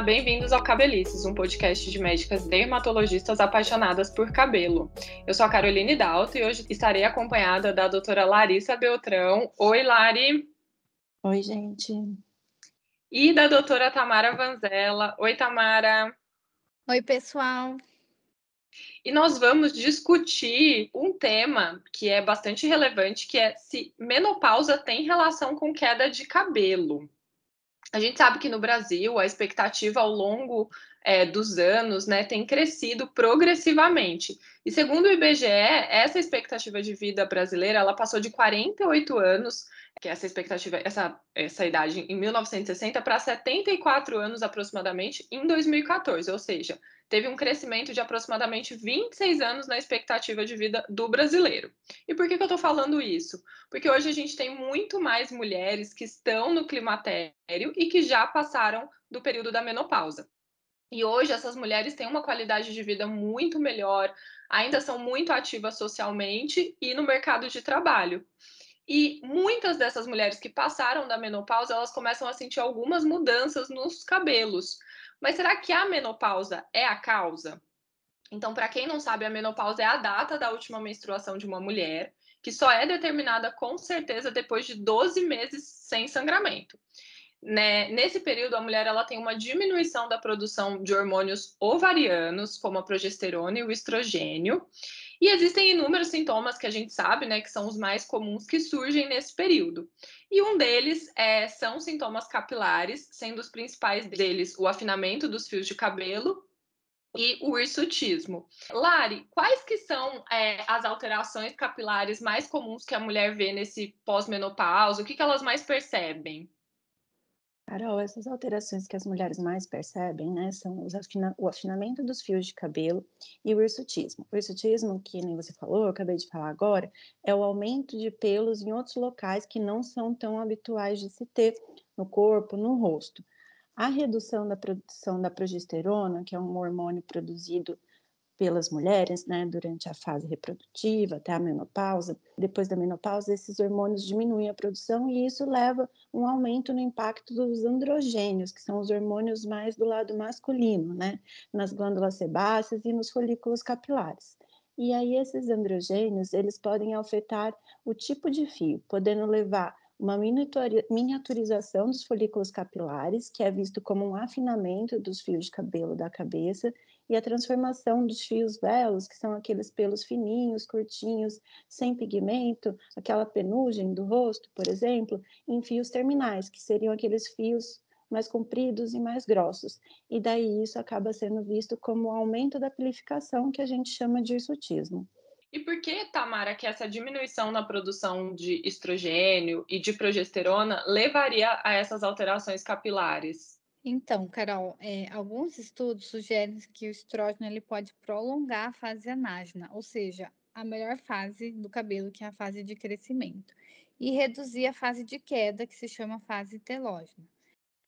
Olá, bem-vindos ao Cabelices, um podcast de médicas dermatologistas apaixonadas por cabelo. Eu sou a Caroline Dalto e hoje estarei acompanhada da doutora Larissa Beltrão. Oi, Lari. Oi, gente. E da doutora Tamara Vanzella. Oi, Tamara. Oi, pessoal. E nós vamos discutir um tema que é bastante relevante, que é se menopausa tem relação com queda de cabelo. A gente sabe que no Brasil a expectativa ao longo é, dos anos né, tem crescido progressivamente. E segundo o IBGE, essa expectativa de vida brasileira ela passou de 48 anos, que é essa expectativa, essa, essa idade em 1960, para 74 anos aproximadamente em 2014, ou seja, teve um crescimento de aproximadamente 26 anos na expectativa de vida do brasileiro. E por que, que eu estou falando isso? Porque hoje a gente tem muito mais mulheres que estão no climatério e que já passaram do período da menopausa. E hoje essas mulheres têm uma qualidade de vida muito melhor, ainda são muito ativas socialmente e no mercado de trabalho. E muitas dessas mulheres que passaram da menopausa, elas começam a sentir algumas mudanças nos cabelos. Mas será que a menopausa é a causa? Então, para quem não sabe, a menopausa é a data da última menstruação de uma mulher, que só é determinada com certeza depois de 12 meses sem sangramento. Né? Nesse período, a mulher ela tem uma diminuição da produção de hormônios ovarianos, como a progesterona e o estrogênio, e existem inúmeros sintomas que a gente sabe, né, que são os mais comuns que surgem nesse período. E um deles é, são sintomas capilares, sendo os principais deles o afinamento dos fios de cabelo e o hirsutismo. Lari, quais que são é, as alterações capilares mais comuns que a mulher vê nesse pós-menopausa? O que, que elas mais percebem? Carol, essas alterações que as mulheres mais percebem, né, são afina o afinamento dos fios de cabelo e o hirsutismo. O hirsutismo, que nem você falou, eu acabei de falar agora, é o aumento de pelos em outros locais que não são tão habituais de se ter no corpo, no rosto. A redução da produção da progesterona, que é um hormônio produzido pelas mulheres, né, durante a fase reprodutiva, até a menopausa. Depois da menopausa, esses hormônios diminuem a produção e isso leva um aumento no impacto dos androgênios, que são os hormônios mais do lado masculino, né, nas glândulas sebáceas e nos folículos capilares. E aí esses androgênios, eles podem afetar o tipo de fio, podendo levar uma miniaturização dos folículos capilares, que é visto como um afinamento dos fios de cabelo da cabeça, e a transformação dos fios velos, que são aqueles pelos fininhos, curtinhos, sem pigmento, aquela penugem do rosto, por exemplo, em fios terminais, que seriam aqueles fios mais compridos e mais grossos. E daí isso acaba sendo visto como aumento da pilificação, que a gente chama de hirsutismo. E por que, Tamara, que essa diminuição na produção de estrogênio e de progesterona levaria a essas alterações capilares? Então, Carol, é, alguns estudos sugerem que o estrógeno ele pode prolongar a fase anágena, ou seja, a melhor fase do cabelo, que é a fase de crescimento, e reduzir a fase de queda, que se chama fase telógena.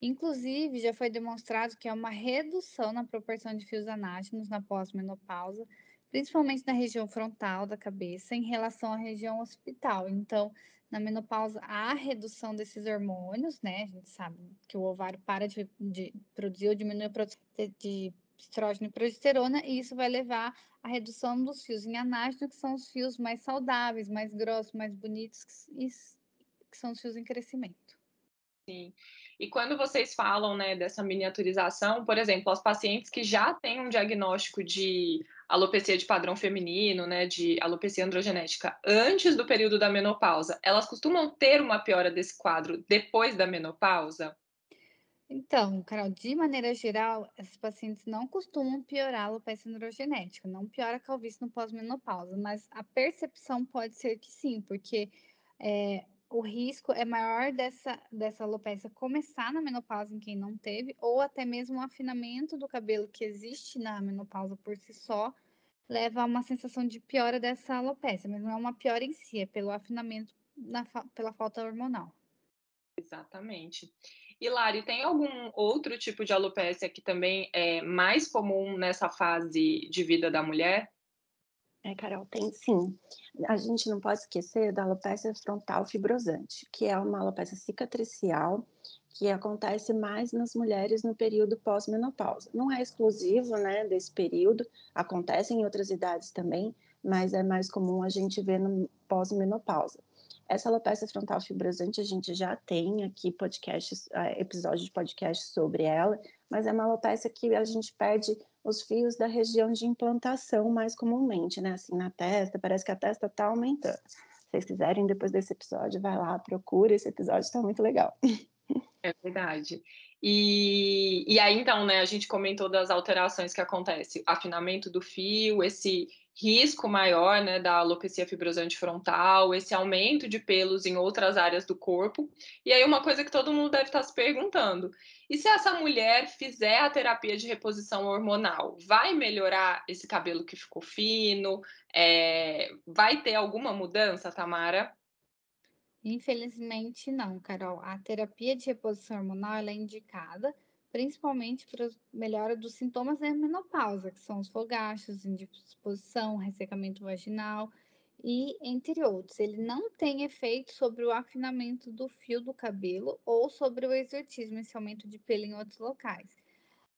Inclusive, já foi demonstrado que há uma redução na proporção de fios anágenos na pós-menopausa, principalmente na região frontal da cabeça, em relação à região occipital. Então, na menopausa há redução desses hormônios, né? A gente sabe que o ovário para de, de produzir ou diminuir a produção de estrógeno e progesterona, e isso vai levar à redução dos fios em anágeno, que são os fios mais saudáveis, mais grossos, mais bonitos, que, que são os fios em crescimento. Sim. E quando vocês falam né, dessa miniaturização, por exemplo, as pacientes que já têm um diagnóstico de alopecia de padrão feminino, né, de alopecia androgenética antes do período da menopausa, elas costumam ter uma piora desse quadro depois da menopausa? Então, Carol, de maneira geral, essas pacientes não costumam piorar a alopecia androgenética, não piora a calvície no pós-menopausa, mas a percepção pode ser que sim, porque é, o risco é maior dessa, dessa alopecia começar na menopausa em quem não teve, ou até mesmo o afinamento do cabelo que existe na menopausa por si só, leva a uma sensação de piora dessa alopecia, mas não é uma piora em si, é pelo afinamento na, pela falta hormonal. Exatamente. E Lari, tem algum outro tipo de alopecia que também é mais comum nessa fase de vida da mulher? É, Carol, tem sim. A gente não pode esquecer da alopecia frontal fibrosante, que é uma alopecia cicatricial que acontece mais nas mulheres no período pós-menopausa. Não é exclusivo, né, desse período, acontece em outras idades também, mas é mais comum a gente ver no pós-menopausa. Essa alopecia frontal fibrosante a gente já tem aqui podcasts, uh, episódios de podcast sobre ela, mas é uma alopecia que a gente perde os fios da região de implantação mais comumente, né? Assim, na testa, parece que a testa está aumentando. Se vocês quiserem, depois desse episódio, vai lá, procura, esse episódio está muito legal. É verdade. E, e aí, então, né, a gente comentou das alterações que acontecem, afinamento do fio, esse risco maior, né, da alopecia fibrosante frontal, esse aumento de pelos em outras áreas do corpo. E aí, uma coisa que todo mundo deve estar se perguntando: e se essa mulher fizer a terapia de reposição hormonal, vai melhorar esse cabelo que ficou fino? É, vai ter alguma mudança, Tamara? Infelizmente, não, Carol. A terapia de reposição hormonal é indicada principalmente para melhora dos sintomas da menopausa, que são os fogachos, indisposição, ressecamento vaginal e entre outros. Ele não tem efeito sobre o afinamento do fio do cabelo ou sobre o exotismo, esse aumento de pelo em outros locais.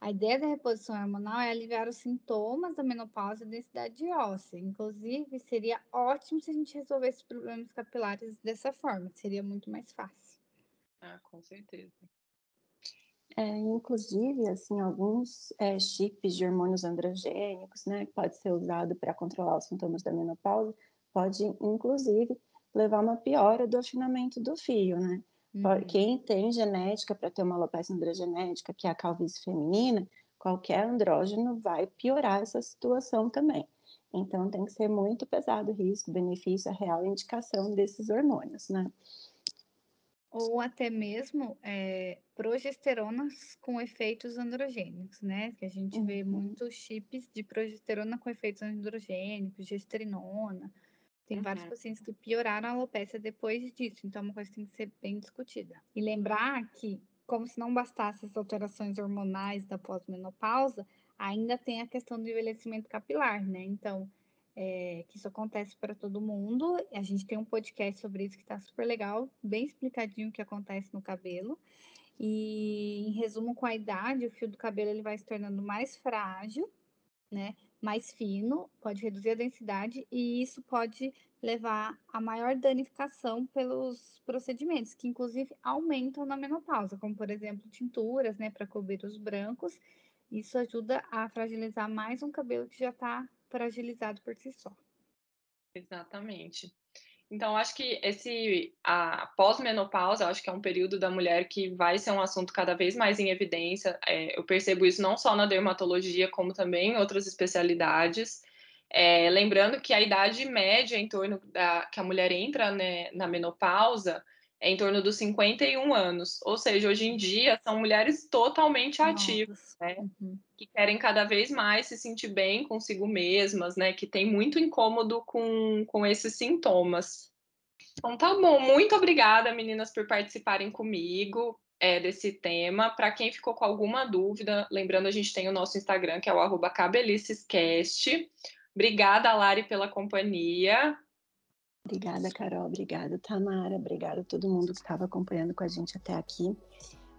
A ideia da reposição hormonal é aliviar os sintomas da menopausa e densidade óssea. Inclusive, seria ótimo se a gente resolvesse problemas capilares dessa forma, seria muito mais fácil. Ah, com certeza. É, inclusive, assim, alguns é, chips de hormônios androgênicos, né, que pode ser usado para controlar os sintomas da menopausa, pode, inclusive, levar a uma piora do afinamento do fio, né? Uhum. Quem tem genética para ter uma alopecia androgenética, que é a calvície feminina, qualquer andrógeno vai piorar essa situação também. Então, tem que ser muito pesado o risco, benefício, a real indicação desses hormônios, né? Ou até mesmo é, progesteronas com efeitos androgênicos, né? Que a gente uhum. vê muitos chips de progesterona com efeitos androgênicos, gestrinona, tem uhum. vários pacientes que pioraram a alopecia depois disso, então é uma coisa que tem que ser bem discutida. E lembrar que, como se não bastasse as alterações hormonais da pós-menopausa, ainda tem a questão do envelhecimento capilar, né? Então, é, que isso acontece para todo mundo. A gente tem um podcast sobre isso que está super legal, bem explicadinho o que acontece no cabelo. E, em resumo, com a idade, o fio do cabelo ele vai se tornando mais frágil, né? mais fino, pode reduzir a densidade e isso pode levar a maior danificação pelos procedimentos, que inclusive aumentam na menopausa, como por exemplo tinturas, né, para cobrir os brancos. Isso ajuda a fragilizar mais um cabelo que já está fragilizado por si só. Exatamente. Então, acho que esse a pós-menopausa, acho que é um período da mulher que vai ser um assunto cada vez mais em evidência. É, eu percebo isso não só na dermatologia, como também em outras especialidades. É, lembrando que a idade média em torno da que a mulher entra né, na menopausa é em torno dos 51 anos. Ou seja, hoje em dia são mulheres totalmente ativas, né? Uhum. Que querem cada vez mais se sentir bem consigo mesmas, né? Que tem muito incômodo com, com esses sintomas. Então tá bom, muito obrigada, meninas, por participarem comigo é, desse tema. Para quem ficou com alguma dúvida, lembrando, a gente tem o nosso Instagram, que é o cabelicescast. Obrigada, Lari, pela companhia. Obrigada, Carol. Obrigada, Tamara. Obrigada a todo mundo que estava acompanhando com a gente até aqui.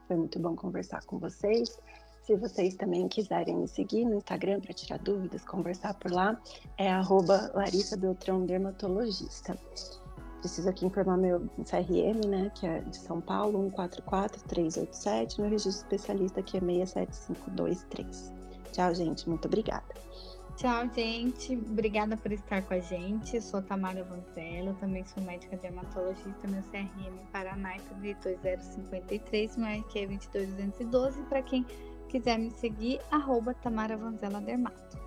Foi muito bom conversar com vocês. Se vocês também quiserem me seguir no Instagram para tirar dúvidas, conversar por lá, é Larissa Beltrão Dermatologista. Preciso aqui informar meu CRM, né, que é de São Paulo, 144387, meu registro especialista aqui é 67523. Tchau, gente. Muito obrigada. Tchau, gente. Obrigada por estar com a gente. Sou Tamara Vanzello, também sou médica dermatologista. Meu CRM Paraná é 2053, meu RQ é 22212. Para quem quiser me seguir, arroba Tamara Vanzella Dermato.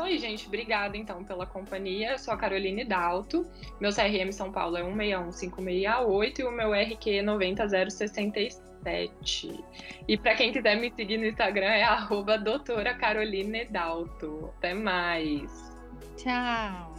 Isso aí, gente. Obrigada, então, pela companhia. Eu sou a Caroline Dalto. Meu CRM São Paulo é 161568 e o meu RQ é 90067. 7. E para quem quiser me seguir no Instagram é arroba doutora Caroline Dalto. Até mais. Tchau.